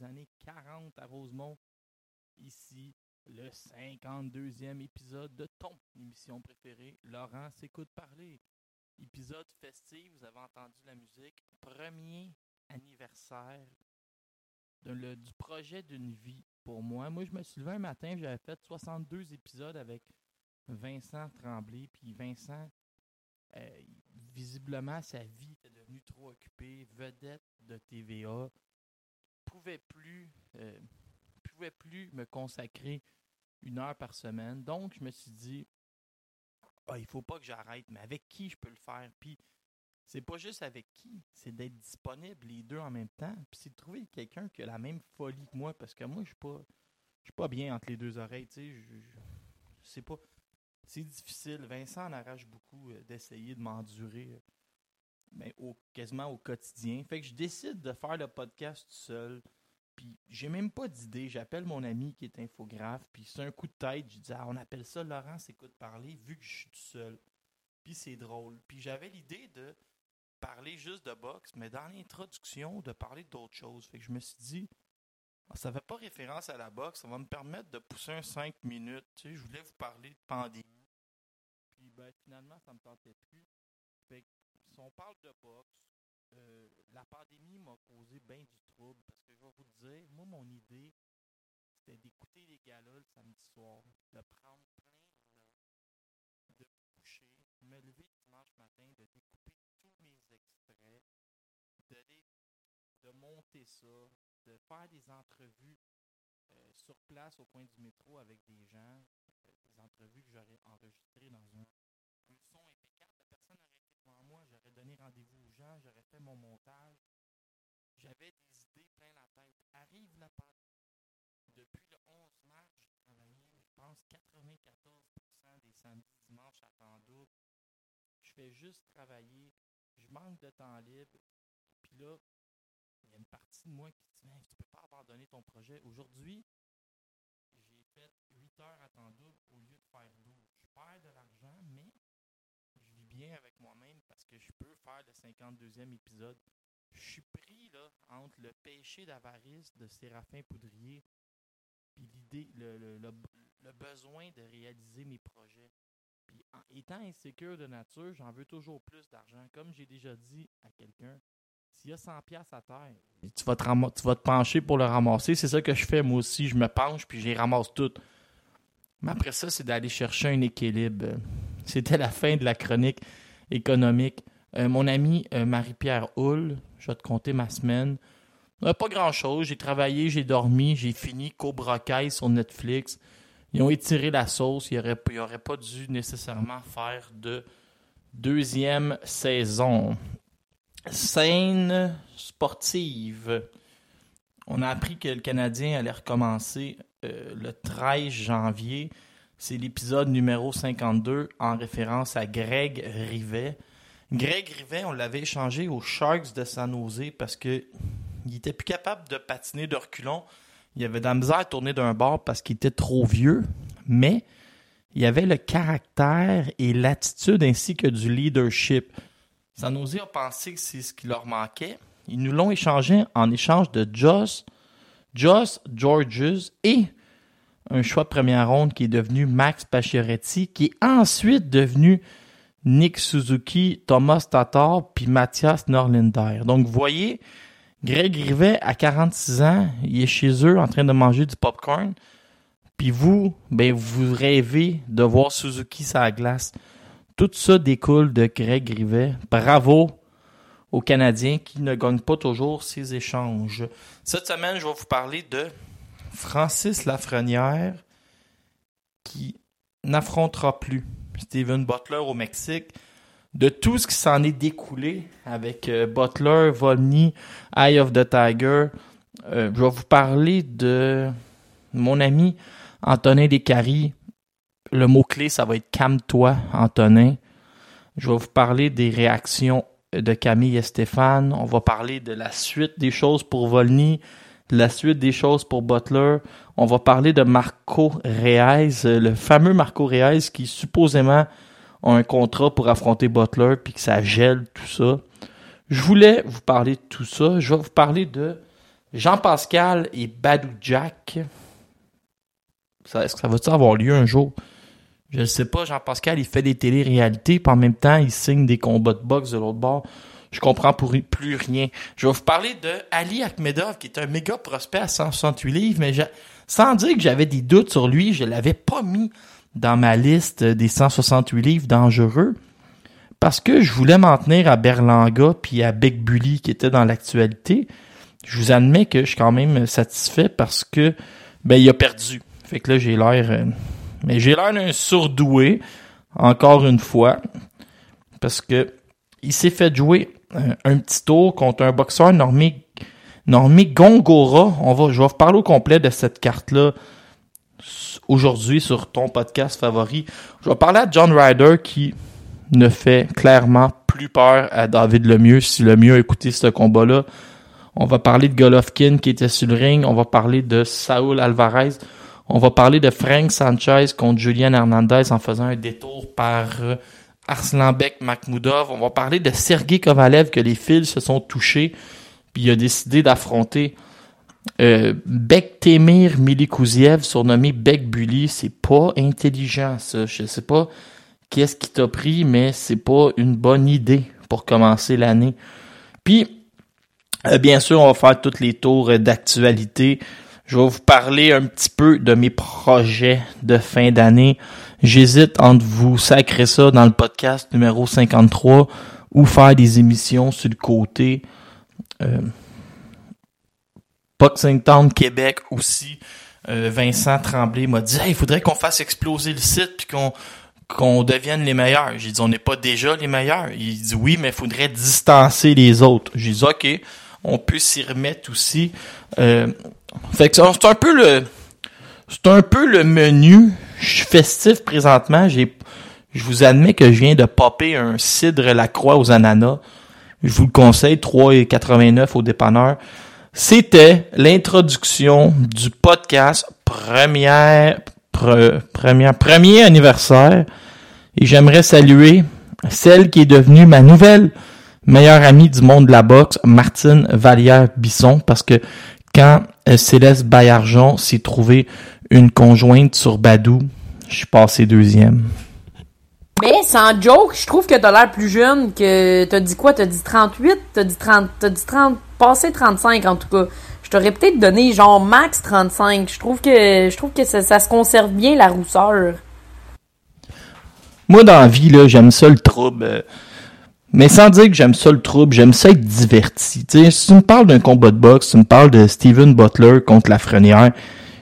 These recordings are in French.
que d'un 2,5 construit dans les années 40 à Rosemont. Ici, le 52e épisode de ton émission préférée, Laurent s'écoute parler. Épisode festif, vous avez entendu la musique. Premier anniversaire du projet d'une vie pour moi. Moi, je me suis levé un matin, j'avais fait 62 épisodes avec Vincent Tremblay. Puis Vincent, euh, visiblement, sa vie était devenue trop occupée. Vedette de TVA. Pouvait plus, euh, pouvait plus me consacrer une heure par semaine. Donc, je me suis dit, ah, il faut pas que j'arrête, mais avec qui je peux le faire? Puis, c'est pas juste avec qui, c'est d'être disponible les deux en même temps. Puis, c'est de trouver quelqu'un qui a la même folie que moi, parce que moi, je suis pas, je suis pas bien entre les deux oreilles, tu sais. je- C'est pas, c'est difficile. Vincent en arrache beaucoup euh, d'essayer de m'endurer, euh, mais quasiment au quotidien. Fait que je décide de faire le podcast tout seul. Puis j'ai même pas d'idée. J'appelle mon ami qui est infographe. Puis c'est un coup de tête. Je dis ah, on appelle ça Laurent s'écoute parler vu que je suis tout seul. Puis c'est drôle. Puis j'avais l'idée de parler juste de boxe, mais dans l'introduction, de parler d'autres choses. Fait que je me suis dit, ah, ça fait pas référence à la boxe. Ça va me permettre de pousser un 5 minutes. Je voulais vous parler de pandémie. Puis ben, finalement, ça me tentait plus. Si on parle de boxe, euh, la pandémie m'a causé bien du trouble parce que je vais vous dire, moi, mon idée, c'était d'écouter les galas le samedi soir, de prendre plein de notes, de me coucher, de me lever le dimanche matin, de découper tous mes extraits, de, de monter ça, de faire des entrevues euh, sur place au coin du métro avec des gens, euh, des entrevues que j'aurais enregistrées dans un, son. La personne aurait été devant moi, j'aurais rendez-vous aux gens, j'aurais fait mon montage. J'avais des idées plein la tête. Arrive la pandémie. Depuis le 11 mars, j'ai travaillé, je pense, 94% des samedis, dimanches à temps double. Je fais juste travailler. Je manque de temps libre. Puis là, il y a une partie de moi qui dit Man, tu peux pas abandonner ton projet. Aujourd'hui, j'ai fait 8 heures à temps double au lieu de faire 12. Je perds de l'argent, mais avec moi-même parce que je peux faire le 52e épisode. Je suis pris là entre le péché d'avarice de Séraphin Poudrier puis l'idée, le, le, le, besoin de réaliser mes projets. Puis en étant insécure de nature, j'en veux toujours plus d'argent. Comme j'ai déjà dit à quelqu'un, s'il y a 100 pièces à terre, tu vas, te tu vas te pencher pour le ramasser. C'est ça que je fais moi aussi. Je me penche puis je les ramasse toutes. Mais après ça, c'est d'aller chercher un équilibre. C'était la fin de la chronique économique. Euh, mon ami euh, Marie-Pierre Hull, je vais te compter ma semaine. Euh, pas grand-chose. J'ai travaillé, j'ai dormi, j'ai fini Cobra Kai sur Netflix. Ils ont étiré la sauce. Ils n'auraient ils auraient pas dû nécessairement faire de deuxième saison. Scène sportive. On a appris que le Canadien allait recommencer euh, le 13 janvier. C'est l'épisode numéro 52 en référence à Greg Rivet. Greg Rivet, on l'avait échangé aux Sharks de San Jose parce que il était plus capable de patiner de reculons. Il avait de la misère à tourner d'un bord parce qu'il était trop vieux, mais il avait le caractère et l'attitude ainsi que du leadership. San Jose a pensé que c'est ce qui leur manquait. Ils nous l'ont échangé en échange de Joss, Joss Georges et un choix de première ronde qui est devenu Max Pacioretty, qui est ensuite devenu Nick Suzuki, Thomas Tatar puis Mathias Norlinder. Donc, vous voyez, Greg Rivet, à 46 ans, il est chez eux en train de manger du popcorn. Puis vous, ben, vous rêvez de voir Suzuki sur la glace. Tout ça découle de Greg Rivet. Bravo aux Canadiens qui ne gagnent pas toujours ces échanges. Cette semaine, je vais vous parler de Francis Lafrenière qui n'affrontera plus Steven Butler au Mexique. De tout ce qui s'en est découlé avec euh, Butler, Volny, Eye of the Tiger, euh, je vais vous parler de mon ami Antonin Descaries. Le mot-clé, ça va être Calme-toi, Antonin. Je vais vous parler des réactions de Camille et Stéphane. On va parler de la suite des choses pour Volny, de la suite des choses pour Butler. On va parler de Marco Reyes, euh, le fameux Marco Reyes qui supposément a un contrat pour affronter Butler puis que ça gèle tout ça. je voulais vous parler de tout ça. Je vais vous parler de Jean-Pascal et Badou Jack. Est-ce que ça va avoir lieu un jour? Je ne sais pas. Jean-Pascal, il fait des télé-réalités, puis en même temps, il signe des combats de boxe de l'autre bord. Je comprends pour plus rien. Je vais vous parler de Ali Akhmedov, qui est un méga prospect à 168 livres, mais sans dire que j'avais des doutes sur lui, je l'avais pas mis dans ma liste des 168 livres dangereux parce que je voulais m'en tenir à Berlanga puis à Big Bully qui était dans l'actualité. Je vous admets que je suis quand même satisfait parce que ben il a perdu. Fait que là j'ai l'air euh, mais j'ai l'air d'un sourdoué encore une fois parce que il s'est fait jouer euh, un, petit tour contre un boxeur normé Gongora. On va je vais vous parler au complet de cette carte là aujourd'hui sur ton podcast favori. Je vais parler à John Ryder qui ne fait clairement plus peur à David Lemieux si Lemieux a écouté ce combat-là. On va parler de Golovkin qui était sur le ring. On va parler de Saul Alvarez. On va parler de Frank Sanchez contre Julian Hernandez en faisant un détour par euh, Arslanbek Makhmoudov. On va parler de Sergei Kovalev que les fils se sont touchés. Puis il a décidé d'affronter euh, Bektemir Milikouziev, surnommé Bek Bully. C'est pas intelligent, ça. Je sais pas qu'est-ce qui t'a pris, mais c'est pas une bonne idée pour commencer l'année. Puis, euh, bien sûr, on va faire tous les tours d'actualité. Je vais vous parler un petit peu de mes projets de fin d'année. J'hésite entre vous sacrer ça dans le podcast numéro 53 ou faire des émissions sur le côté. Euh, Town Québec aussi. Euh, Vincent Tremblay m'a dit il faudrait qu'on fasse exploser le site puis qu'on qu'on devienne les meilleurs. J'ai dit, on n'est pas déjà les meilleurs. Il dit, oui, mais il faudrait distancer les autres. J'ai dit, OK, on peut s'y remettre aussi. Euh, fait que c'est un peu le, c'est un peu le menu. Festif présentement. J'ai, je vous admets que je viens de popper un cidre la croix aux ananas. Je vous le conseille, 3,89 au dépanneur. C'était l'introduction du podcast première, première, premier anniversaire. Et j'aimerais saluer celle qui est devenue ma nouvelle meilleure amie du monde de la boxe, Martine Vallière-Bisson, parce que quand euh, Céleste Baillargeon s'est trouvé une conjointe sur Badou, je suis passé deuxième. Mais sans joke, je trouve que t'as l'air plus jeune que t'as dit quoi? T'as dit 38? T'as dit 30? T'as dit 30? Passé 35 en tout cas. Je t'aurais peut-être donné genre max 35. Je trouve que je trouve que ça, se conserve bien la rousseur. Moi dans la vie, là, j'aime ça le trouble. Mais sans dire que j'aime ça le trouble, j'aime ça être diverti. si tu me parles d'un combat de boxe, tu me parles de Steven Butler contre la Frenière,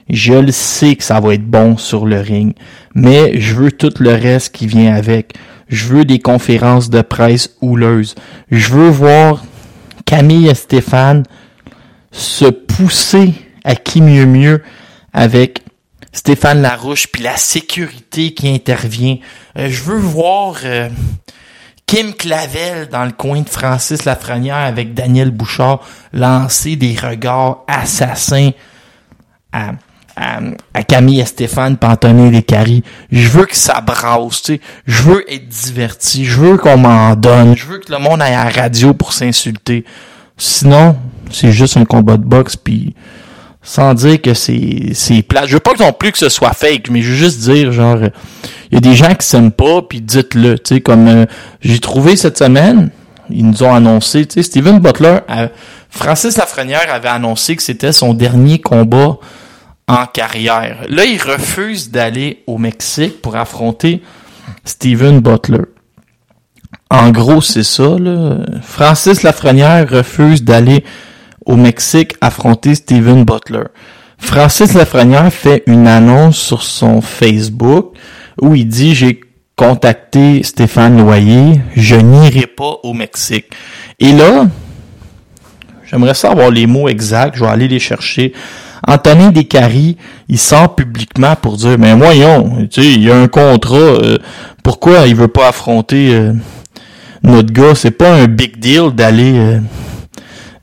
je le sais que ça va être bon sur le ring. Mais je veux tout le reste qui vient avec. Je veux des conférences de presse houleuses. Je veux voir Camille et Stéphane se pousser à qui mieux mieux avec Stéphane Larouche, puis la sécurité qui intervient. Euh, je veux voir euh, Kim Clavel dans le coin de Francis Lafrenière avec Daniel Bouchard lancer des regards assassins à, à, Camille et Stéphane Pantonnet les Caries. Je veux que ça brasse, tu sais. Je veux être diverti. Je veux qu'on m'en donne. Je veux que le monde aille à la radio pour s'insulter. Sinon, c'est juste un combat de boxe, puis sans dire que c'est c'est plat. Je veux pas non plus que ce soit fake, mais je veux juste dire genre il y a des gens qui s'aiment pas puis dites-le, tu sais comme euh, j'ai trouvé cette semaine, ils nous ont annoncé, tu sais Steven Butler Francis Lafrenière avait annoncé que c'était son dernier combat en carrière. Là, il refuse d'aller au Mexique pour affronter Steven Butler. En gros, c'est ça. Là. Francis Lafrenière refuse d'aller au Mexique affronter Steven Butler. Francis Lafrenière fait une annonce sur son Facebook où il dit j'ai contacté Stéphane Loyer, je n'irai pas au Mexique. Et là, j'aimerais savoir les mots exacts, je vais aller les chercher. Anthony Descaries, il sort publiquement pour dire mais voyons, tu sais, il y a un contrat, euh, pourquoi il veut pas affronter euh, notre gars, c'est pas un big deal d'aller euh,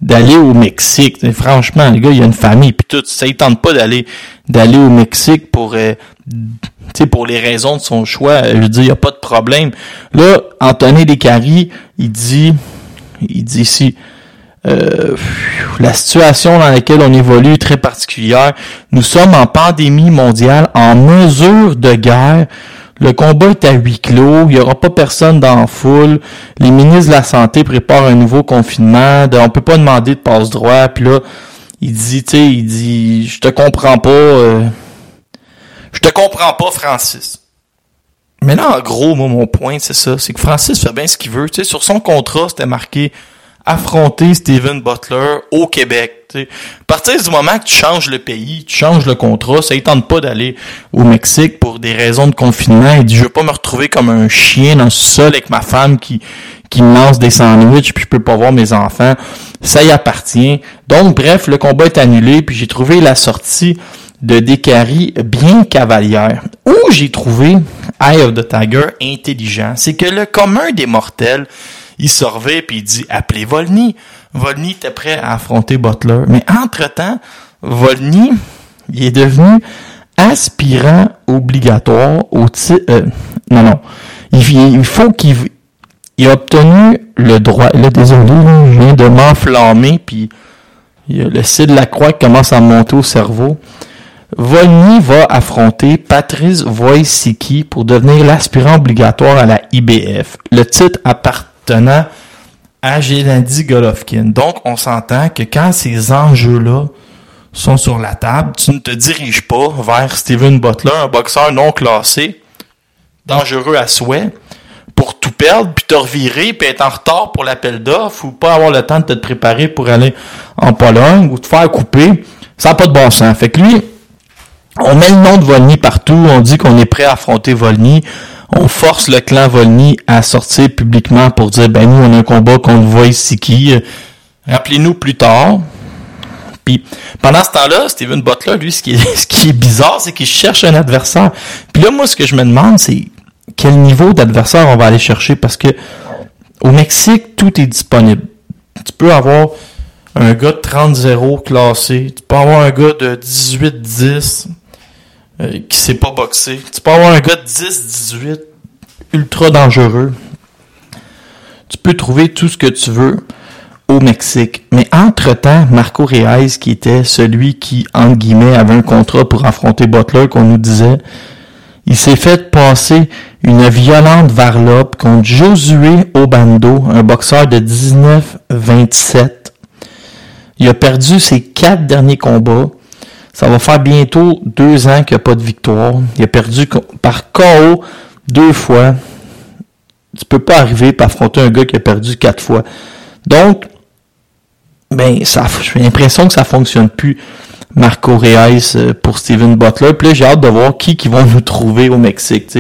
d'aller au Mexique. franchement, le gars, il a une famille puis tout, ça ne tente pas d'aller d'aller au Mexique pour euh, pour les raisons de son choix. Je veux dire, il n'y a pas de problème. Là, Anthony Descaries, il dit Il dit ici, euh, la situation dans laquelle on évolue est très particulière. Nous sommes en pandémie mondiale, en mesure de guerre. Le combat est à huis clos, il n'y aura pas personne dans la foule. Les ministres de la Santé préparent un nouveau confinement. On peut pas demander de passe droit. Puis là, il dit, tu sais, il dit, je te comprends pas. Euh, je te comprends pas, Francis. Mais là, en gros, moi, mon point, c'est ça. C'est que Francis fait bien ce qu'il veut. Tu sur son contrat, c'était marqué affronter Steven Butler au Québec. À partir du moment que tu changes le pays, tu changes le contrat, ça ne tente pas d'aller au Mexique pour des raisons de confinement. Il dit, je veux pas me retrouver comme un chien dans le sol avec ma femme qui, qui me lance des sandwichs puis je peux pas voir mes enfants. Ça y appartient. Donc, bref, le combat est annulé puis j'ai trouvé la sortie de Descaries bien cavalière. Où j'ai trouvé Eye of the Tiger intelligent, c'est que le commun des mortels, il revêt puis il dit appelez Volny. Volny était prêt à affronter Butler, mais entre-temps, Volny, il est devenu aspirant obligatoire au titre euh, non non, il, faut qu'il il a obtenu le droit. Là, désolé, je viens de m'enflammer, puis il le C de la croix qui commence à monter au cerveau. Volny va affronter Patrice Wojcicki pour devenir l'aspirant obligatoire à la IBF. Le titre appartenant à Gennady Golovkin. Donc, on s'entend que quand ces enjeux-là sont sur la table, tu ne te diriges pas vers Steven Butler, un boxeur non classé, dangereux à souhait, pour tout perdre, puis te revirer, puis être en retard pour l'appel d'offres, ou pas avoir le temps de te préparer pour aller en Pologne, ou te faire couper. Ça n'a pas de bon sens. Fait que lui, on met le nom de Volny partout, on dit qu'on est prêt à affronter Volny, on force le clan Volny à sortir publiquement pour dire ben nous on a un combat contre qui Rappelez-nous plus tard. Puis pendant ce temps-là, Steven Butler, lui, ce qui est, ce qui est bizarre, c'est qu'il cherche un adversaire. Puis là, moi, ce que je me demande, c'est quel niveau d'adversaire on va aller chercher parce que au Mexique, tout est disponible. Tu peux avoir un gars de 30-0 classé, tu peux avoir un gars de 18-10, euh, qui sait pas boxer. Tu peux avoir un gars de 10-18 ultra dangereux. Tu peux trouver tout ce que tu veux au Mexique. Mais entre-temps, Marco Reyes, qui était celui qui, entre guillemets, avait un contrat pour affronter Butler, qu'on nous disait, il s'est fait passer une violente varlope contre Josué Obando, un boxeur de 19-27. Il a perdu ses quatre derniers combats. Ça va faire bientôt deux ans qu'il n'y a pas de victoire. Il a perdu par KO deux fois. Tu peux pas arriver à affronter un gars qui a perdu quatre fois. Donc, ben, ça, j'ai l'impression que ça fonctionne plus. Marco Reyes euh, pour Steven Butler. Puis là, j'ai hâte de voir qui qui vont nous trouver au Mexique.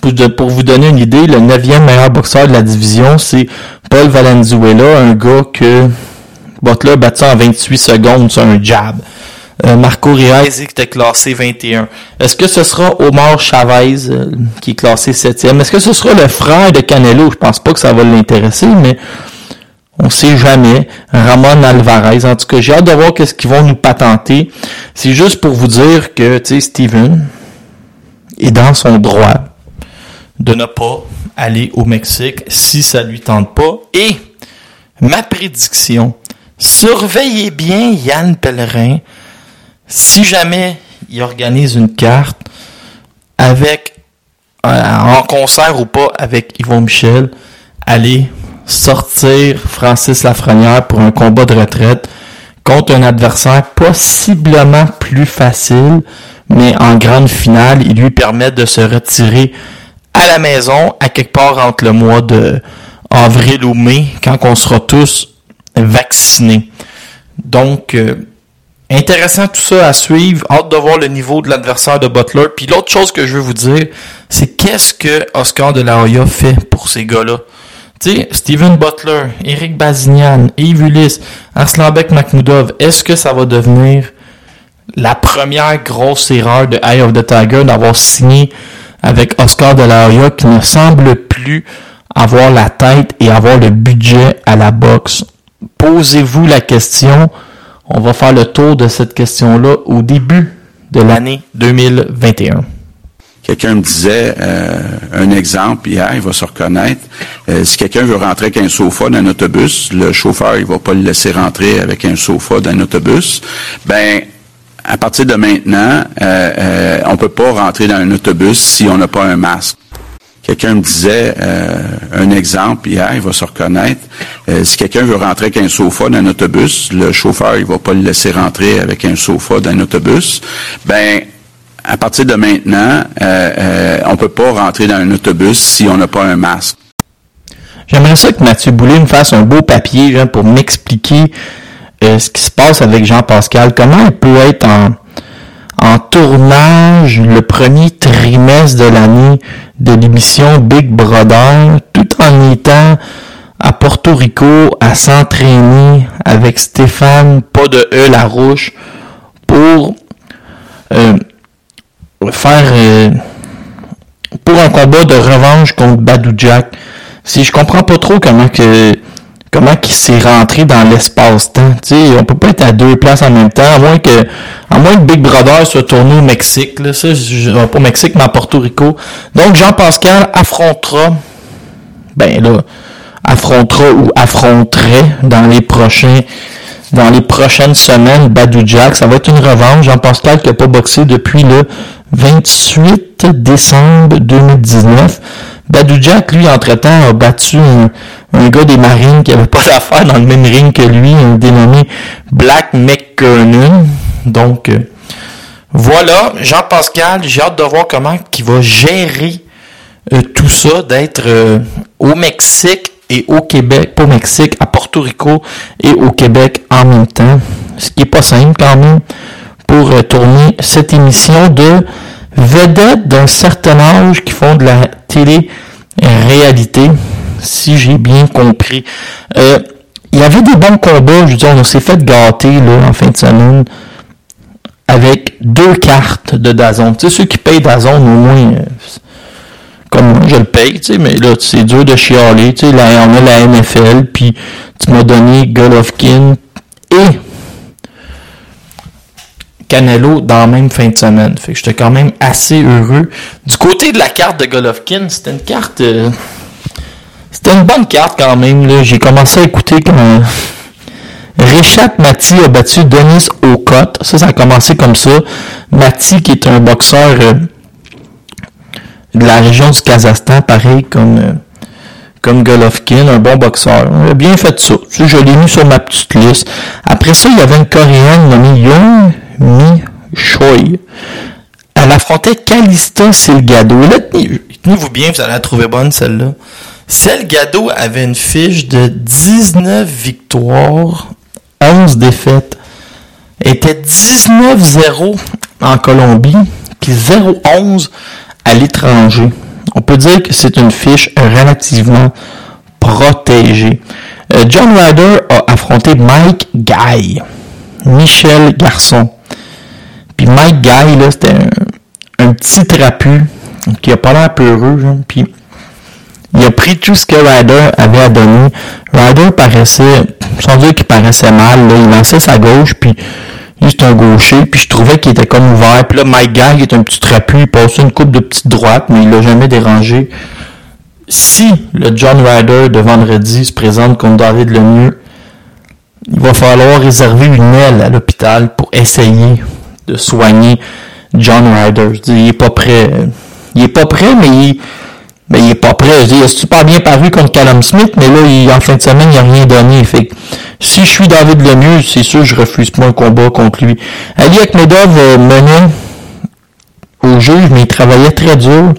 Pour, pour vous donner une idée, le neuvième meilleur boxeur de la division, c'est Paul Valenzuela, un gars que Butler battu en 28 secondes sur un jab. Euh, Marco Reyes qui était classé 21. Est-ce que ce sera Omar Chavez euh, qui est classé 7e? Est-ce que ce sera le frère de Canelo? Je pense pas que ça va l'intéresser, mais on sait jamais. Ramon Alvarez. En tout cas, j'ai hâte de voir qu'est-ce qu'ils vont nous patenter. C'est juste pour vous dire que, tu sais, Steven est dans son droit de ne pas aller au Mexique si ça lui tente pas. Et ma prédiction, surveillez bien Yann Pellerin si jamais il organise une carte avec en concert ou pas avec Yvon Michel, allez sortir Francis Lafrenière pour un combat de retraite contre un adversaire possiblement plus facile, mais en grande finale, il lui permet de se retirer à la maison à quelque part entre le mois de avril ou mai, quand on sera tous vaccinés. Donc, euh, Intéressant tout ça à suivre. Hâte de voir le niveau de l'adversaire de Butler. Puis l'autre chose que je veux vous dire, c'est qu'est-ce que Oscar de la Hoya fait pour ces gars-là? Tu sais, Steven Butler, Eric Bazignan, Yves Ulysse, Arslanbek Makhmoudov, est-ce que ça va devenir la première grosse erreur de Eye of the Tiger d'avoir signé avec Oscar de la Hoya qui ne semble plus avoir la tête et avoir le budget à la boxe? Posez-vous la question on va faire le tour de cette question-là au début de l'année 2021. Quelqu'un me disait euh, un exemple hier, il va se reconnaître. Euh, si quelqu'un veut rentrer avec un sofa dans un autobus, le chauffeur il va pas le laisser rentrer avec un sofa dans un autobus. Ben à partir de maintenant, euh, euh, on peut pas rentrer dans un autobus si on n'a pas un masque. Quelqu'un me disait un exemple hier, il va se reconnaître. si quelqu'un veut rentrer avec un sofa dans un autobus, le chauffeur il va pas le laisser rentrer avec un sofa dans un autobus. Ben à partir de maintenant, euh, euh, on peut pas rentrer dans un autobus si on n'a pas un masque. J'aimerais ça que Mathieu Boulay me fasse un beau papier pour m'expliquer euh, ce qui se passe avec Jean-Pascal. Comment il peut être en, en tournage le premier trimestre de l'année de l'émission Big Brother, tout en étant à Porto Rico à s'entraîner avec Stéphane, pas de E Larouche, pour euh, faire euh, pour un combat de revanche contre Badou Jack. Si je comprends pas trop comment que comment qu'il s'est rentré dans l'espace-temps. Tu on peut pas être à deux places en même temps, à moins que à moins que Big Brother soit tourné au Mexique. Là, ça, pas au Mexique, mais à Porto Rico. Donc Jean-Pascal affrontera ben là, affrontera ou affronterait dans les prochains dans les prochaines semaines Badou Jack. Ça va être une revanche. Jean-Pascal qui n'a pas boxé depuis le 28 décembre 2019. Badou Jack, lui, entre-temps, a battu un, gars des Marines qui avait pas d'affaires dans le même ring que lui, un dénommé Black McKernan. Donc, euh, voilà, Jean-Pascal, j'ai hâte de voir comment il va gérer euh, tout ça, d'être euh, au Mexique et au Québec, pas au Mexique, à Porto Rico et au Québec en même temps. Ce qui est pas simple quand même pour tourner cette émission de vedettes d'un certain âge qui font de la télé-réalité, si j'ai bien compris. Euh, il y avait des bons combats, je veux dire, on s'est fait gâter là, en fin de semaine avec deux cartes de Dazon. Tu sais, ceux qui payent Dazon, au moins, euh, comme moi, je le paye, tu sais, mais là, c'est dur de chialer. Tu sais, là, on a la NFL, puis tu m'as donné Golovkin et Canelo dans la même fin de semaine. Fait que j'étais quand même assez heureux. Du côté de la carte de Golovkin, c'était une carte. Euh, c'était une bonne carte quand même. J'ai commencé à écouter quand Richard Mati a battu Denis Okot. Ça, ça a commencé comme ça. Mati, qui est un boxeur euh, de la région du Kazakhstan, pareil comme. Euh, comme Golovkin, un bon boxeur. On a bien fait ça. Je l'ai mis sur ma petite liste. Après ça, il y avait une Coréenne nommée Young Mi Choi. Elle affrontait Calista Selgado. Là, tenez-vous bien, vous allez la trouver bonne celle-là. Selgado avait une fiche de 19 victoires, 11 défaites. Elle était 19-0 en Colombie, puis 0-11 à l'étranger. On peut dire que c'est une fiche relativement protégée. Euh, John Ryder a affronté Mike Guy, Michel Garçon. Puis Mike Guy, là, c'était un, petit trapu qui a pas l'air peureux. puis il a pris tout ce que Ryder avait à donner. Ryder paraissait, sans dire qu'il paraissait mal, là, il lançait sa gauche, puis lui c'est un gaucher, puis je trouvais qu'il était comme ouvert. Puis là, Mike Guy est un petit trapu, il passait une coupe de petites droites, mais il l'a jamais dérangé. Si le John Ryder de vendredi se présente contre David Lemieux, il va falloir réserver une aile à l'hôpital pour essayer de soigner John Ryder. il est pas prêt. Il est pas prêt, mais il, mais il est pas prêt. il a super bien paru contre Callum Smith, mais là, il, en fin de semaine, il a rien donné. Fait si je suis David Lemieux, c'est sûr, je refuse pas un combat contre lui. Ali Akhmedov euh, menait au juge, mais il travaillait très dur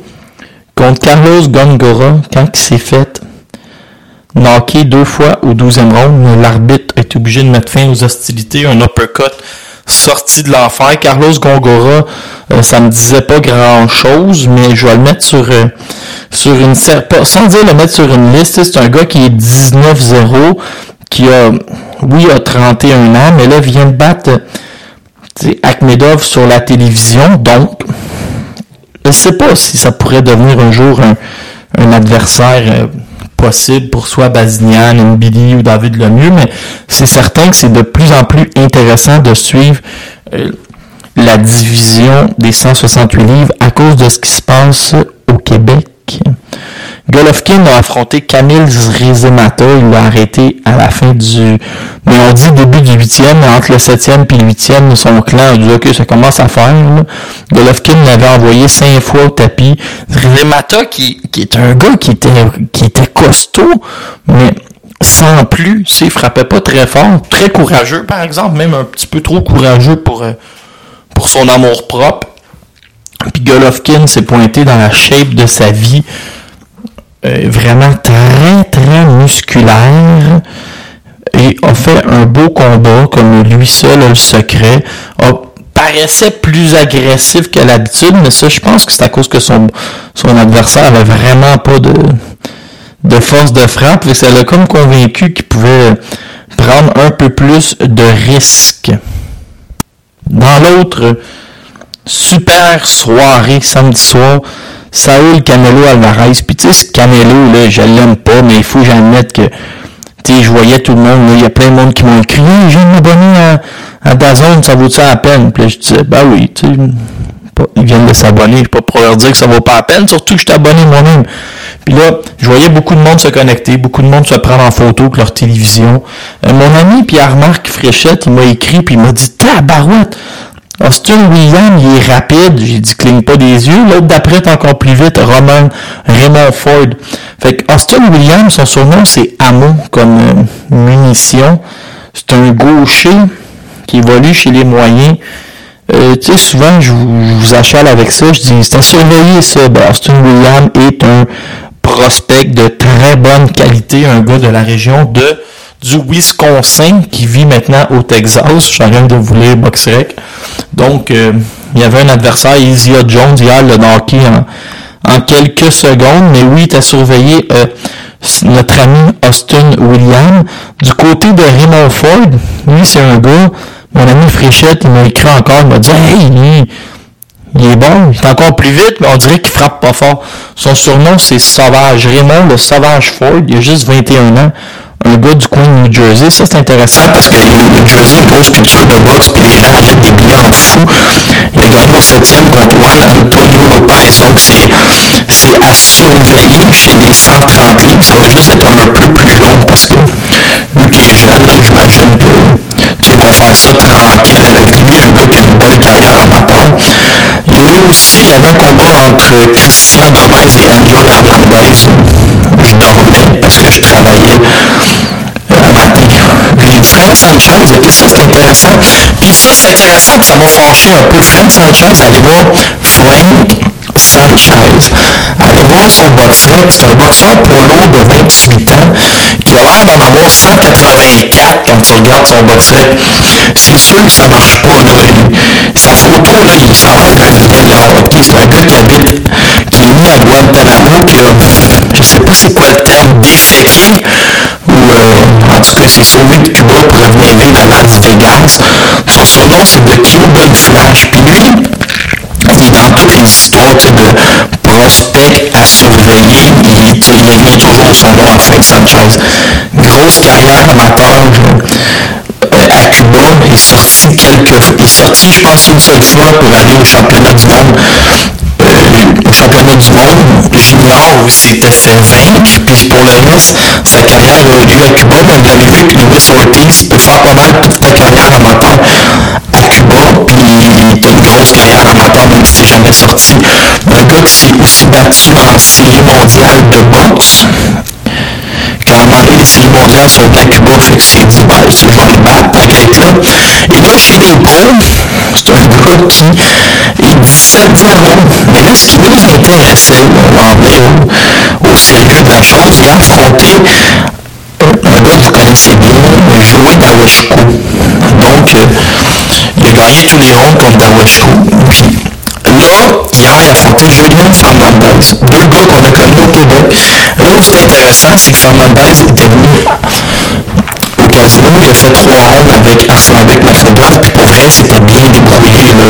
contre Carlos Gongora quand il s'est fait knocker deux fois au 12e round. L'arbitre est obligé de mettre fin aux hostilités, un uppercut sorti de l'enfer. Carlos Gongora, euh, ça me disait pas grand chose, mais je vais le mettre sur euh, sur une sans dire le mettre sur une liste. C'est un gars qui est 19-0, qui a oui a 31 ans, mais là vient de battre Akhmedov sur la télévision, donc je sais pas si ça pourrait devenir un jour un, adversaire euh, possible pour soit Bazinian, Mbili ou David Lemieux, mais c'est certain que c'est de plus en plus intéressant de suivre euh, la division des 168 livres à cause de ce qui se passe au Québec. Golovkin a affronté Camille Rizemata. Il l'a arrêté à la fin du... Mais on dit début du huitième, entre le septième et le huitième, son clan a dit « Ok, ça commence à faire. Là. » Golovkin l'avait envoyé cinq fois au tapis. Rizemata, qui, qui est un gars qui était, qui était costaud, mais sans plus, il frappait pas très fort. Très courageux, par exemple, même un petit peu trop courageux pour, euh, pour son amour propre. Puis Golovkin s'est pointé dans la shape de sa vie euh, vraiment très, très musculaire et a fait un beau combat, comme lui seul a le secret, a, paraissait plus agressif que l'habitude, mais ça, je pense que c'est à cause que son, son adversaire avait vraiment pas de, de force de frappe, et ça l'a comme convaincu qu'il pouvait prendre un peu plus de risques. Dans l'autre super soirée samedi soir, Saul Canelo Alvarez. Puis tu sais, Canelo, là, je l'aime pas, mais il faut que j'admette que tu sais, je voyais tout le monde, il y a plein de monde qui m'ont écrit hey, j'ai m'abonner à, à Dazone, ça vaut ça la peine? Puis je disais, ben oui, tu sais, ils viennent de s'abonner, je suis pas pour leur dire que ça vaut pas la peine, surtout que je suis abonné moi-même. Puis là, je voyais beaucoup de monde se connecter, beaucoup de monde se prendre en photo avec leur télévision. Euh, mon ami Pierre-Marc Fréchette, il m'a écrit puis il m'a dit Tabarouette, Austin William, il est rapide. J'ai dit cligne pas des yeux. L'autre d'après est encore plus vite. Roman, Raymond Ford. Fait que Austin William, son surnom, c'est Amo comme euh, munition. C'est un gaucher qui évolue chez les moyens. Euh, tu sais, souvent, je vous, achale avec ça. Je dis, c'est à surveiller ça. Ben, Austin William est un prospect de très bonne qualité, un gars de la région de du Wisconsin qui vit maintenant au Texas. Je train de vous lire BoxRec. Donc, euh, il y avait un adversaire, Isia Jones, hier, le knocké en, en quelques secondes. Mais oui, tu as surveillé euh, notre ami Austin William. Du côté de Raymond Ford, lui, c'est un gars, mon ami Fréchette, il m'a écrit encore, il m'a dit « Hey, il, il est bon, il est encore plus vite, mais on dirait qu'il frappe pas fort. Son surnom, c'est Sauvage. Raymond, le Sauvage Ford, il a juste 21 ans un gars du coin de New Jersey. Ça, c'est intéressant parce que New Jersey, grosse culture de boxe, puis les gens achètent des billets en fou. Il a gagné au septième contre Juan Antonio Lopez. Donc, c'est, c'est à surveiller chez les 130 livres. Ça va juste être un peu plus long parce que, vu qu'il est jeune, j'imagine que tu vas faire ça tranquille avec lui, un gars qui a une belle carrière en rapport. Il y a eu aussi, il y avait un combat entre Christian Gomez et Angel Hernandez. Je dormais parce que je travaillais Frank Sanchez, et ça c'est intéressant. Puis ça c'est intéressant, ça m'a fâché un peu. Frank Sanchez, allez voir Frank Sanchez. Allez voir son boxeur, c'est un boxeur l'eau de 28 ans qui a l'air d'en avoir 184 quand tu regardes son boxeur. C'est sûr que ça marche pas. Là. Sa photo, là, il va d'un violeur. C'est un gars qui habite, qui est mis à Guantanamo, qui a, je sais pas c'est quoi le terme, déféqué, Vegas. Son surnom, c'est The Cuban Flash. Puis lui, il est dans toutes les histoires de prospects à surveiller. Il, il revient toujours son nom à Frank Sanchez. Grosse carrière amateur à Cuba. Il est sorti quelques Il est sorti, je pense, une seule fois pour aller au championnat du monde au championnat du monde junior s'était fait vaincre. Puis pour le reste, sa carrière a eu à Cuba. Vous avez vu que Louis Ortiz, il peut faire pas mal toute ta carrière amateur à Cuba. Puis il a une grosse carrière amateur, même s'il s'est jamais sorti. Un gars qui s'est aussi battu en série mondiale de boxe quand à un moment les séries mondiales sont à Cuba, fait que c'est dit, ben, je vais les battre, tant qu'à être là. Et là, Philippe Paul, c'est un gars qui est 17 ans, mais là, ce qui nous intéressait, on va au, au sérieux de la chose, il a affronté un, gars que vous connaissez bien, Joey Daweshko. Donc, euh, il a gagné tous les ronds contre Daweshko. Là, hier, il a affronté Julien Fernandez, deux gars qu'on a connus au Québec. Là où c'est intéressant, c'est que Fernandez était venu au casino, il a fait trois rondes avec Arslanbek Mafedov, puis pour vrai, c'était bien débrouillé.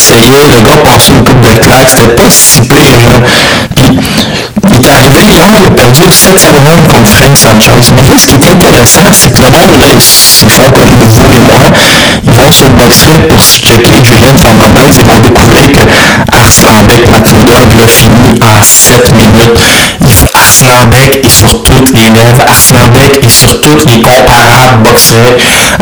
Le, le, gars essayait, le gars passait une coupe de claques, c'était pas si pire. Puis, il est arrivé il a perdu le septième round contre Frank Sanchez. Mais là, ce qui est intéressant, c'est que le monde, s'ils sont comme vous et moi, ils vont sur boxerait pour se checker Julien Fernandez, ils vont découvrir que Arslanbek Makhmoudov l'a fini en 7 minutes. Arslanbek est sur toutes les lèvres. Arslanbek est sur tous les comparables boxeurs.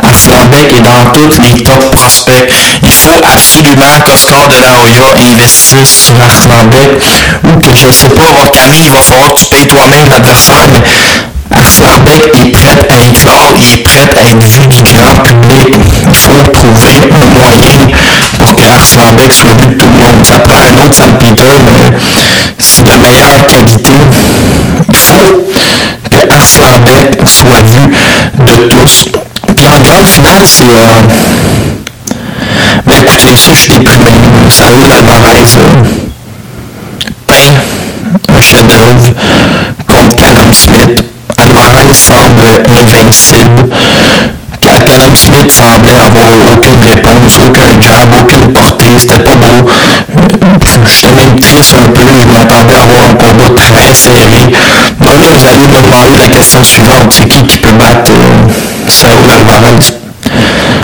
Arslanbek est dans tous les top prospects. Il faut absolument qu'Oscar de la Hoya investisse sur Arslanbek ou que je sais pas, Camille, il va falloir que tu payes toi-même l'adversaire, mais Arslanbek est prêt à là, il est prêt à être vu du grand public. Il faut trouver un moyen pour que Arslanbek soit vu de tout le monde. Ça prend un autre Salpeter, mais c'est de meilleure qualité. Que Arslanbek soit vu de tous. Puis en grande finale, c'est... Euh... Ben écoutez, ça, je suis déprimé. Saoul Alvarez, euh... peint un chef-d'œuvre contre Callum Smith. Alvarez semble invincible. Callum Smith semblait avoir aucune réponse, aucun jab, aucune portée, c'était pas beau. J'étais même triste un peu, je m'attendais à avoir un combat très serré. Moi là, vous allez me demander la question suivante, c'est qui qui peut battre euh, Saúl Alvarez?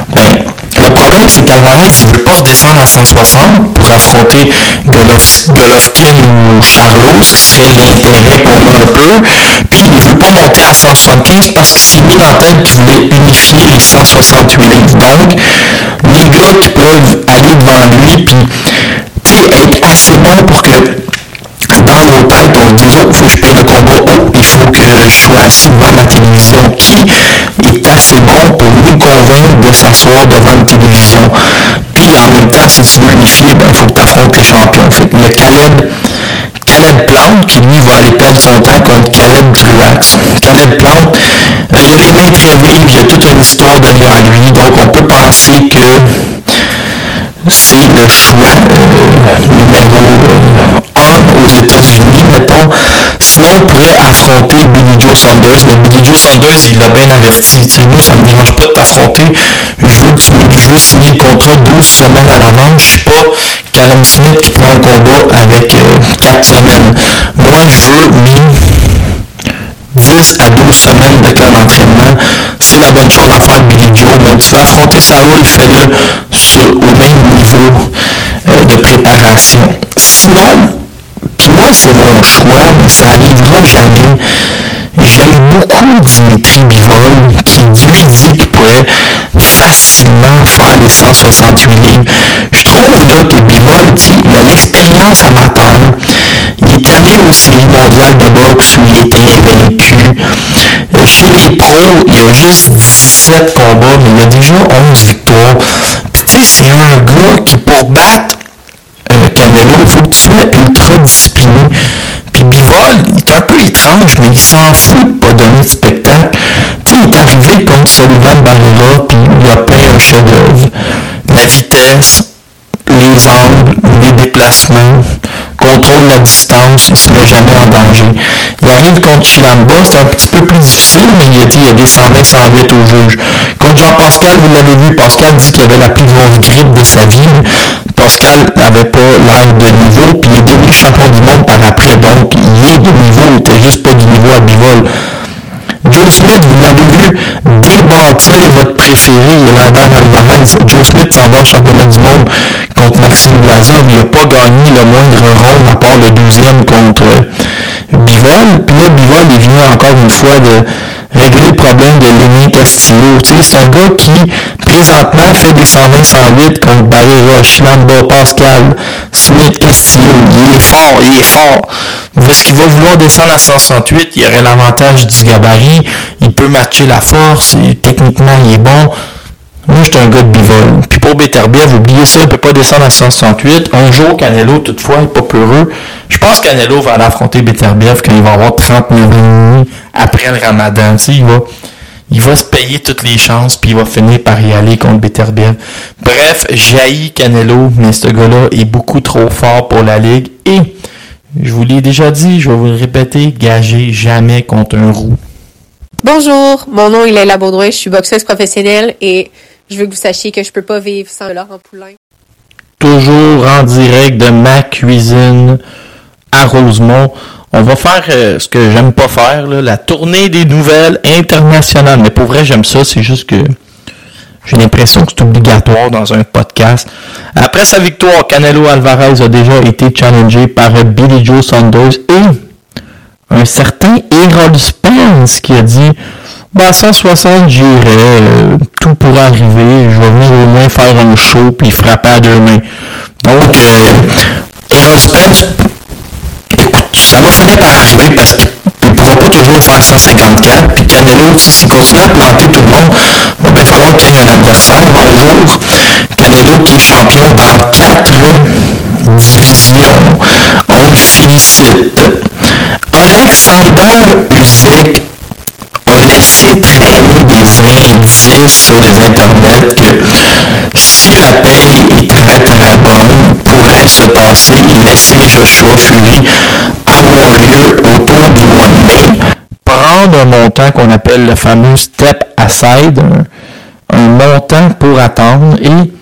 Ben, le problème, c'est qu'Alvarez, il ne veut pas descendre à 160 pour affronter Golovkin ou Charlos, ce qui serait l'intérêt pour un peu. Puis, il ne veut pas monter à 175 parce qu'il s'est mis en tête qu'il voulait unifier les 168 livres. Donc, les gars qui peuvent aller devant lui, puis, être assez bon pour que dans nos têtes, on se dit, oh, faut que je paye le combat faut que assis devant la télévision. Qui est assez bon pour nous convaincre de s'asseoir devant une télévision? Puis en même temps, si tu veux unifier, ben, il faut que tu affrontes les champions. Fait que le Caleb, Caleb Plante, qui lui va aller perdre son temps contre Caleb Druax. Caleb Plante, il a très vives, il y a toute une histoire derrière lui, donc on peut penser que c'est le choix numéro on pourrait affronter Billy Joe Saunders, mais Billy Joe Saunders, il l'a bien averti. Moi, ça ne me dérange pas de t'affronter. Je veux, signer le contrat 12 semaines à l'avance. Je ne suis pas Callum Smith qui prend un combat avec euh, 4 semaines. Moi, je veux mes 10 à 12 semaines de camp d'entraînement. C'est la bonne chose à faire, Billy Joe. Mais tu veux affronter Saoul, fais-le au même niveau euh, de préparation. Sinon, c'est mon choix, mais ça n'arrivera jamais. J'aime beaucoup Dimitri Bivol, qui lui dit qu'il pourrait facilement faire les 168 livres. Je trouve là, que Bivol, il a l'expérience amateur. Il est allé aux séries mondiales de boxe où il était invaincu. Euh, chez les pros, il a juste 17 combats, mais il a déjà 11 victoires. Tu sais, c'est un gars qui, pour battre euh, Canelo, il faut que tu sois un peu étrange, mais il s'en fout de pas donner de spectacle. Tu sais, il est arrivé contre Sullivan Barrera, puis il a peint un chef-d'œuvre. La vitesse, les angles, les déplacements, contrôle la distance, il ne se met jamais en danger. Il arrive contre Chilamba, c'est un petit peu plus difficile, mais il a, dit, il a descendu 108 au juge. Contre Jean-Pascal, vous l'avez vu, Pascal dit qu'il avait la plus grosse grippe de sa vie. Pascal n'avait pas l'air de niveau, puis il est devenu champion du monde par après, donc il est de niveau, il était juste pas du niveau à bivol. Joe Smith, vous l'avez vu débâtir votre préféré, Landon Alvarez. Joe Smith s'en va au championnat du monde contre Maxime Blazov. Il n'a pas gagné le moindre rôle à part le 12e contre Bivol. Puis là, Bivol, il vient encore une fois de régler le problème de Lenny Castillo. C'est un gars qui, présentement, fait des 120-108 contre Barrera, Chilamba, Pascal, Smith, Castillo. Il est fort, il est fort. Est-ce qu'il va vouloir descendre à 168? Il aurait l'avantage du gabarit. Il peut matcher la force. Et techniquement, il est bon. Moi, j'étais un gars de bivol. Puis pour Beterbiev, oubliez ça, il ne peut pas descendre à 168. Un jour, Canelo, toutefois, n'est pas peureux. Je pense que Canelo va aller affronter Beterbiev quand il va avoir 39 ans après le ramadan. Tu sais, il va, il va se payer toutes les chances, puis il va finir par y aller contre Beterbiev. Bref, jaillit Canelo, mais ce gars-là est beaucoup trop fort pour la Ligue. Et, je vous l'ai déjà dit, je vais vous le répéter, gagez jamais contre un roux. Bonjour, mon nom est Léla Baudouin, je suis boxeuse professionnelle et je veux que vous sachiez que je peux pas vivre sans Laurent Poulain. Toujours en direct de ma cuisine à Rosemont. On va faire euh, ce que j'aime pas faire, la tournée des nouvelles internationales. Mais pour vrai, j'aime ça. C'est juste que J'ai l'impression que c'est obligatoire dans un podcast. Après sa victoire, Canelo Alvarez a déjà été challengé par Billy Joe Saunders et un certain Errol Spence qui a dit bah, 160, j'irai, euh, tout pourrait arriver, je vais venir au moins faire un show puis frapper à deux mains. Donc, euh, Spence, ça va finir par arriver parce que pourra pas toujours faire 154, puis Canelo, s'il continue à planter tout le monde, ben, il va falloir qu'il y ait un adversaire un jour. Canelo qui est champion dans quatre divisions, on le félicite. Alexander Usyk a laissé traîner des indices sur les internets que si la paye est très très bonne, pourrait se passer et laisser Joshua Fury autour du mois. Prendre un montant qu'on appelle le fameux step aside, un, un montant pour attendre et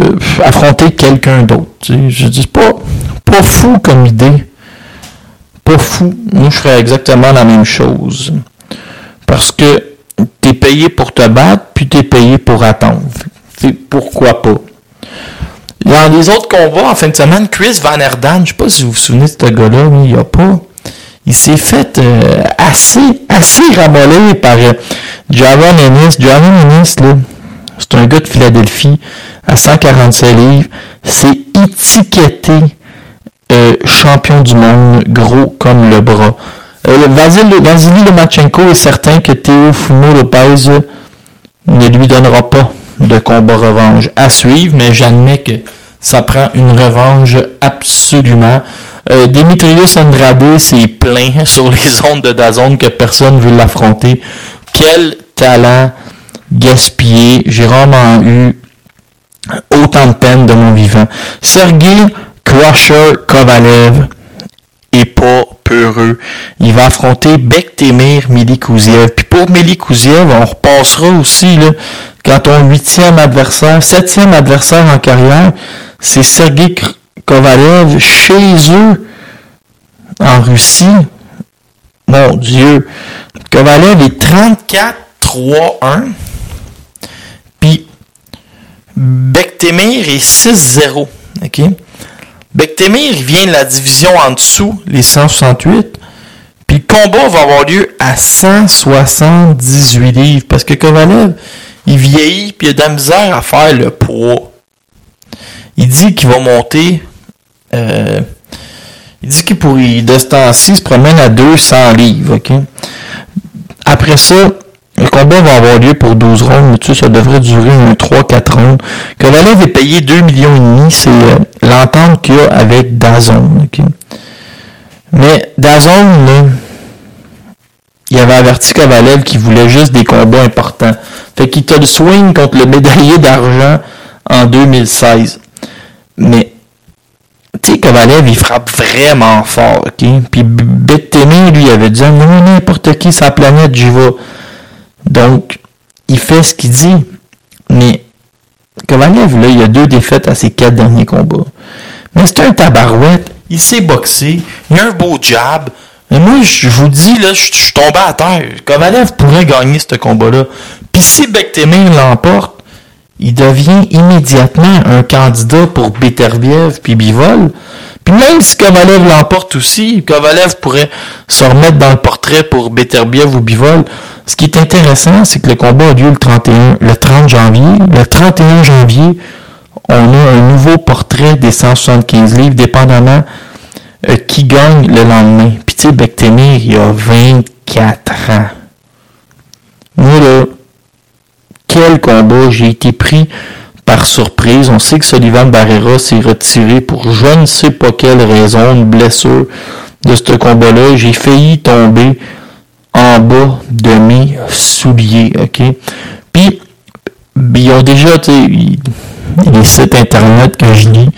euh, affronter quelqu'un d'autre. Je dis pas, pas fou comme idée. Pas fou. Moi, je ferais exactement la même chose. Parce que tu es payé pour te battre, puis tu es payé pour attendre. Pourquoi pas? Dans les autres combats en fin de semaine, Chris Van Erdan, je sais pas si vous vous souvenez de ce gars-là, mais il a pas. Il s'est fait euh, assez, assez ramoller par euh, Jaron Ennis. Jaron Ennis, là, c'est un gars de Philadelphie à 147 livres. C'est étiqueté euh, champion du monde, gros comme le bras. Euh, Vasily, Vasily Lomachenko est certain que Théo Fumo Lopez ne lui donnera pas de combat revanche à suivre, mais j'admets que ça prend une revanche absolument. Euh, Demetrius Andrade, c'est plein sur les ondes de Dazone que personne veut l'affronter. Quel talent gaspillé. J'ai vraiment eu autant de peine de mon vivant. Sergei Crusher Kovalev pas peureux. Il va affronter Bektemir Milikouziev. Puis pour Milikouziev, on repassera aussi là, quand ton huitième adversaire, septième adversaire en carrière, c'est Sergei Kovalev chez eux en Russie. Mon Dieu. Kovalev est 34-3-1. Puis Bektemir est 6-0. OK? Bektemir vient de la division en dessous, les 168. Puis le combat va avoir lieu à 178 livres. Parce que Kovalev, il vieillit, puis il a de la misère à faire le poids. Il dit qu'il va monter. Euh, il dit qu'il pourrait, de ce temps-ci, se promène à 200 livres. ok? Après ça, le combat va avoir lieu pour 12 rondes, mais tu sais, ça devrait durer un 3-4 rondes. Kovalev est payé 2 millions et demi, c'est euh, l'entente qu'il y a avec Dazone. ok? Mais Dazone, il avait averti Kovalev qu'il voulait juste des combats importants. Fait qu'il te le swing contre le médaillé d'argent en 2016. Mais, tu sais, Kovalev, il frappe vraiment fort, ok? Puis Bektemir, lui, avait dit, non, n'importe qui, sa planète, j'y vais. Donc, il fait ce qu'il dit. Mais, Kovalev, là, il a deux défaites à ses quatre derniers combats. Mais c'est un tabarouette. Il sait boxer. Il a un beau jab. Mais moi, je vous dis, là, je suis tombé à terre. Kovalev pourrait gagner ce combat-là. Puis si Bektemir l'emporte, il devient immédiatement un candidat pour Beterbiev puis Bivol. Puis même si Kovalev l'emporte aussi, Kovalev pourrait se remettre dans le portrait pour Beterbiev ou Bivol. Ce qui est intéressant, c'est que le combat a lieu le 31, le 30 janvier. Le 31 janvier, on a un nouveau portrait des 175 livres, dépendamment euh, qui gagne le lendemain. Puis tu sais, Bektemir, il a 24 ans. Moi, là, quel combat. J'ai été pris par surprise? On sait que Sullivan Barrera s'est retiré pour je ne sais pas quelle raison, une blessure de ce combat-là. J'ai failli tomber en bas de mes souliers, ok? Puis, ils ont déjà, tu sais, les sites internet que je lis,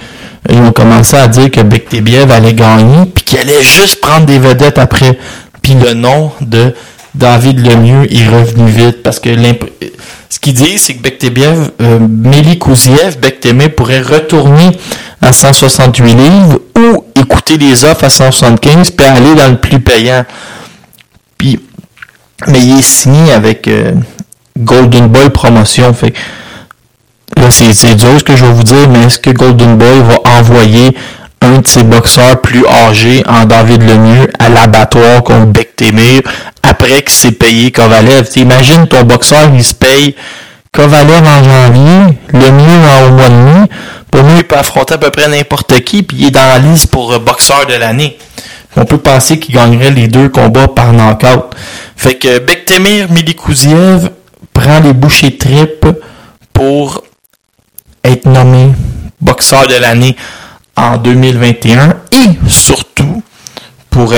ils ont commencé à dire que Bektebiev allait gagner, puis qu'il allait juste prendre des vedettes après. Puis le nom de David Lemieux est revenu vite, parce que ce qu'ils disent, c'est que Bektebiev, euh, Méli Kouziev, Bektemé pourrait retourner à 168 livres ou écouter les offres à 175 puis aller dans le plus payant. Puis, mais il est signé avec euh, Golden Boy promotion. Là, c'est dur ce que je vais vous dire, mais est-ce que Golden Boy va envoyer un de ses boxeurs plus âgés en David Lemieux à l'abattoir contre Bektemir après qu'il s'est payé Kovalev? Imagine ton boxeur, il se paye Kovalev en janvier, Lemieux en au mois de mai. Pour lui, il peut affronter à peu près n'importe qui, puis il est dans la liste pour euh, boxeur de l'année. On peut penser qu'il gagnerait les deux combats par knockout. Fait que Bektemir Milikouziev prend les bouchées tripes pour être nommé boxeur de l'année en 2021 et surtout pour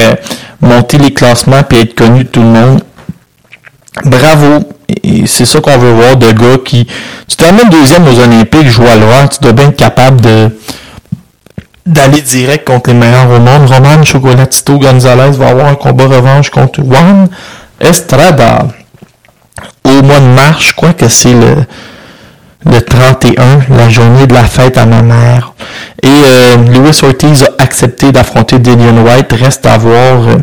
monter les classements et être connu de tout le monde. Bravo! C'est ça qu'on veut voir de gars qui. Tu termines deuxième aux Olympiques, joue à l'heure, tu dois bien être capable de d'aller direct contre les meilleurs au monde. Roman Chocolatito Gonzalez va avoir un combat revanche contre Juan Estrada au mois de mars. Je crois que c'est le, le 31, la journée de la fête à ma mère. Et euh, Ortiz a accepté d'affronter Dillian White. Reste à voir euh,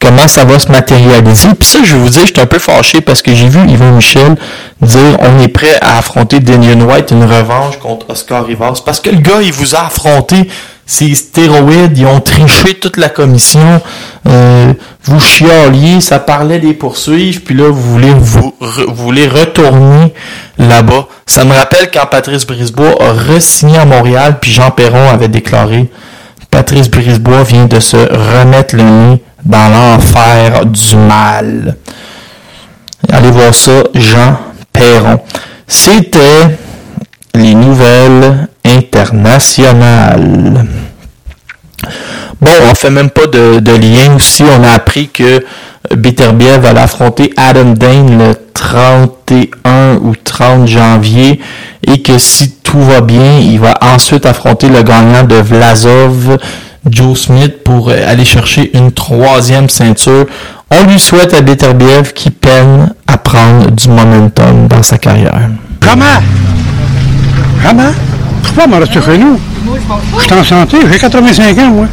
comment ça va se matérialiser. Puis ça, je vous dire, j'étais un peu fâché parce que j'ai vu Yvan Michel dire on est prêt à affronter Dillian White une revanche contre Oscar Rivas. Parce que le gars, il vous a affronté ces stéroïdes, ils ont triché toute la commission. Euh, vous chialiez, ça parlait des poursuivre, puis là, vous voulez vous, voulez retourner là-bas. Ça me rappelle quand Patrice Brisebois a re-signé à Montréal, puis Jean Perron avait déclaré Patrice Brisebois vient de se remettre le nez dans l'enfer du mal. Allez voir ça, Jean Perron. C'était les nouvelles internationales. Bon, on fait même pas de, lien aussi. On a appris que Beterbiev va affronter Adam Dane le 31 ou 30 janvier et que si tout va bien, il va ensuite affronter le gagnant de Vlasov, Joe Smith, pour aller chercher une troisième ceinture. On lui souhaite à Beterbiev qui peine à prendre du momentum dans sa carrière. Comment? Comment? Je peux pas me rester chez nous? Je suis en santé, j'ai 85 ans, moi.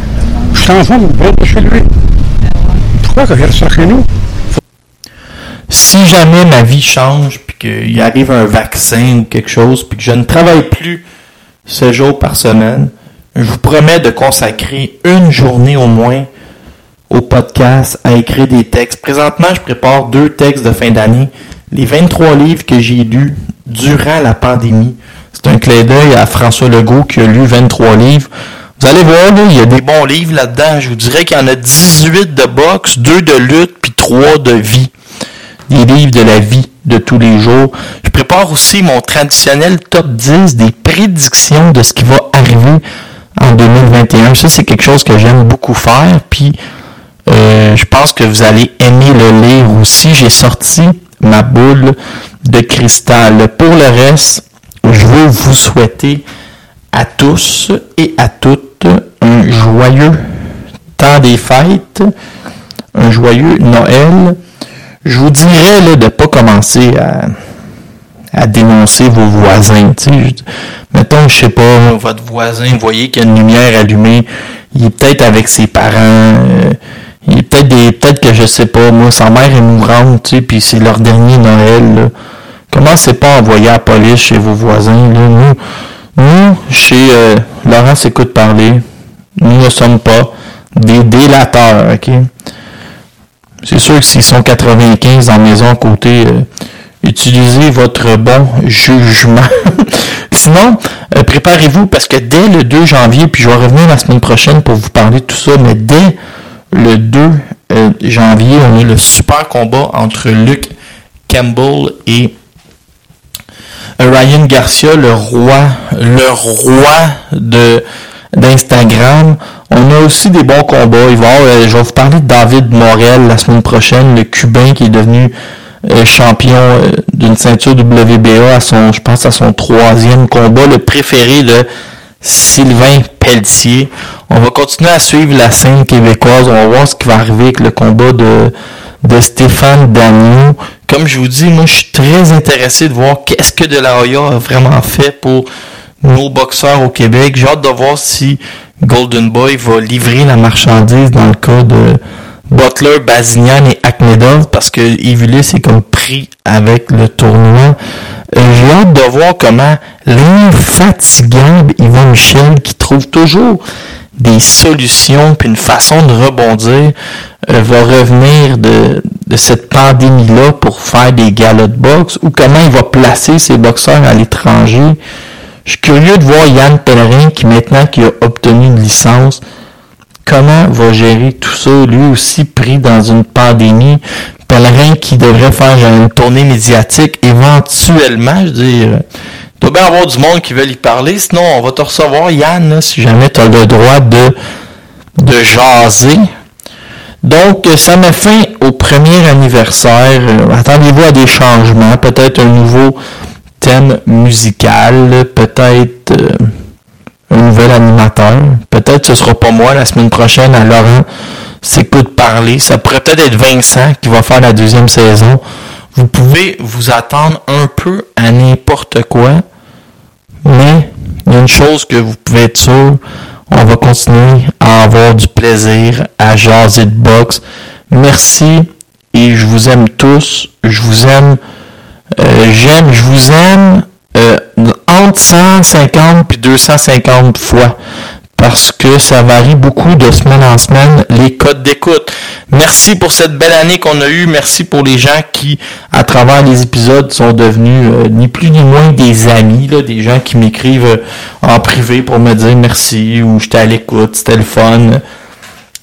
Je suis en forme, je chez lui. Pourquoi que je reste chez nous? Si jamais ma vie change, puis qu'il arrive un vaccin ou quelque chose, puis que je ne travaille plus ce jour par semaine, je vous promets de consacrer une journée au moins au podcast à écrire des textes. Présentement, je prépare deux textes de fin d'année. Les 23 livres que j'ai lus durant la pandémie. C'est un clin d'œil à François Legault qui a lu 23 livres. Vous allez voir, il y a des bons livres là-dedans. Je vous dirais qu'il y en a 18 de boxe, 2 de lutte, puis 3 de vie. Des livres de la vie de tous les jours. Je prépare aussi mon traditionnel top 10 des prédictions de ce qui va arriver en 2021. Ça, c'est quelque chose que j'aime beaucoup faire. Puis, euh, je pense que vous allez aimer le lire aussi. J'ai sorti ma boule de cristal. Pour le reste, je veux vous souhaiter à tous et à toutes un joyeux temps des fêtes, un joyeux Noël. Je vous dirais là, de ne pas commencer à, dénoncer vos voisins. mettons, je sais pas, votre voisin, vous voyez qu'il y a une lumière allumée, il est peut-être avec ses parents, euh, il est peut-être des. Peut-être que je sais pas, moi, sa mère est mourante, puis c'est leur dernier Noël. Commencez pas à envoyer la police chez vos voisins. Nous, nous, chez euh, Laurent s'écoute parler, nous ne sommes pas des délateurs, ok? C'est sûr que s'ils sont 95 dans la maison à côté, euh, utilisez votre bon jugement. Sinon, euh, préparez-vous parce que dès le 2 janvier, puis je vais revenir la semaine prochaine pour vous parler de tout ça, mais dès le 2 janvier, on a le super combat entre Luke Campbell et Ryan Garcia, le roi, le roi de d'Instagram. On a aussi des bons combats. Il va euh, je vais vous parler de David Morel la semaine prochaine, le Cubain qui est devenu euh, champion euh, d'une ceinture WBA à son, je pense à son troisième combat, le préféré de Sylvain Pelletier. On va continuer à suivre la scène québécoise. On va voir ce qui va arriver avec le combat de, de Stéphane Daniel comme je vous dis, moi, je suis très intéressé de voir qu'est-ce que De La Hoya a vraiment fait pour nos boxeurs au Québec. J'ai hâte de voir si Golden Boy va livrer la marchandise dans le cas de, Butler, Bazinian et Akhmedov parce que Ivulis est comme pris avec le tournoi. Euh, J'ai hâte de voir comment l'infatigable Yvan Michel, qui trouve toujours des solutions puis une façon de rebondir, euh, va revenir de, de cette pandémie-là pour faire des galas de boxe ou comment il va placer ses boxeurs à l'étranger? Je suis curieux de voir Yann Pellerin qui maintenant qu'il a obtenu une licence, comment va gérer tout ça, lui aussi pris dans une pandémie. Pellerin qui devrait faire une tournée médiatique éventuellement, je veux dire. Il doit bien avoir du monde qui veut y parler, sinon on va te recevoir Yann, si jamais tu as le droit de, de jaser. Donc, ça met fin au premier anniversaire. Euh, Attendez-vous à des changements, peut-être un nouveau thème musical, peut-être euh, un nouvel animateur. Peut-être ce sera pas moi la semaine prochaine à Laurent s'écoute parler. Ça pourrait peut-être être Vincent qui va faire la deuxième saison. Vous pouvez vous attendre un peu à n'importe quoi, mais il y a une chose que vous pouvez être sûr, on va continuer à avoir du plaisir à jaser de boxe. Merci et je vous aime tous. Je vous aime. Euh, j'aime, je vous aime euh, entre 150 puis 250 fois parce que ça varie beaucoup de semaine en semaine les codes d'écoute. Merci pour cette belle année qu'on a eue. Merci pour les gens qui, à travers les épisodes, sont devenus euh, ni plus ni moins des amis, là, des gens qui m'écrivent euh, en privé pour me dire merci ou j'étais à l'écoute, c'était le fun.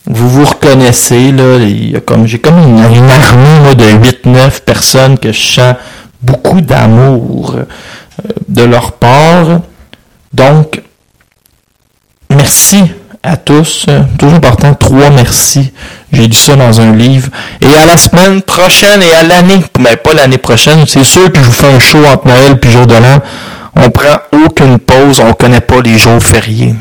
Vous vous reconnaissez, là, comme, j'ai comme une, armée de 8-9 personnes que je sens beaucoup d'amour euh, de leur part. Donc, merci à tous. Toujours important, trois merci. J'ai lu ça dans un livre. Et à la semaine prochaine et à l'année, mais pas l'année prochaine, c'est sûr que je vous fais un show entre Noël puis jour de l'an. On prend aucune pause, on connaît pas les jours fériés.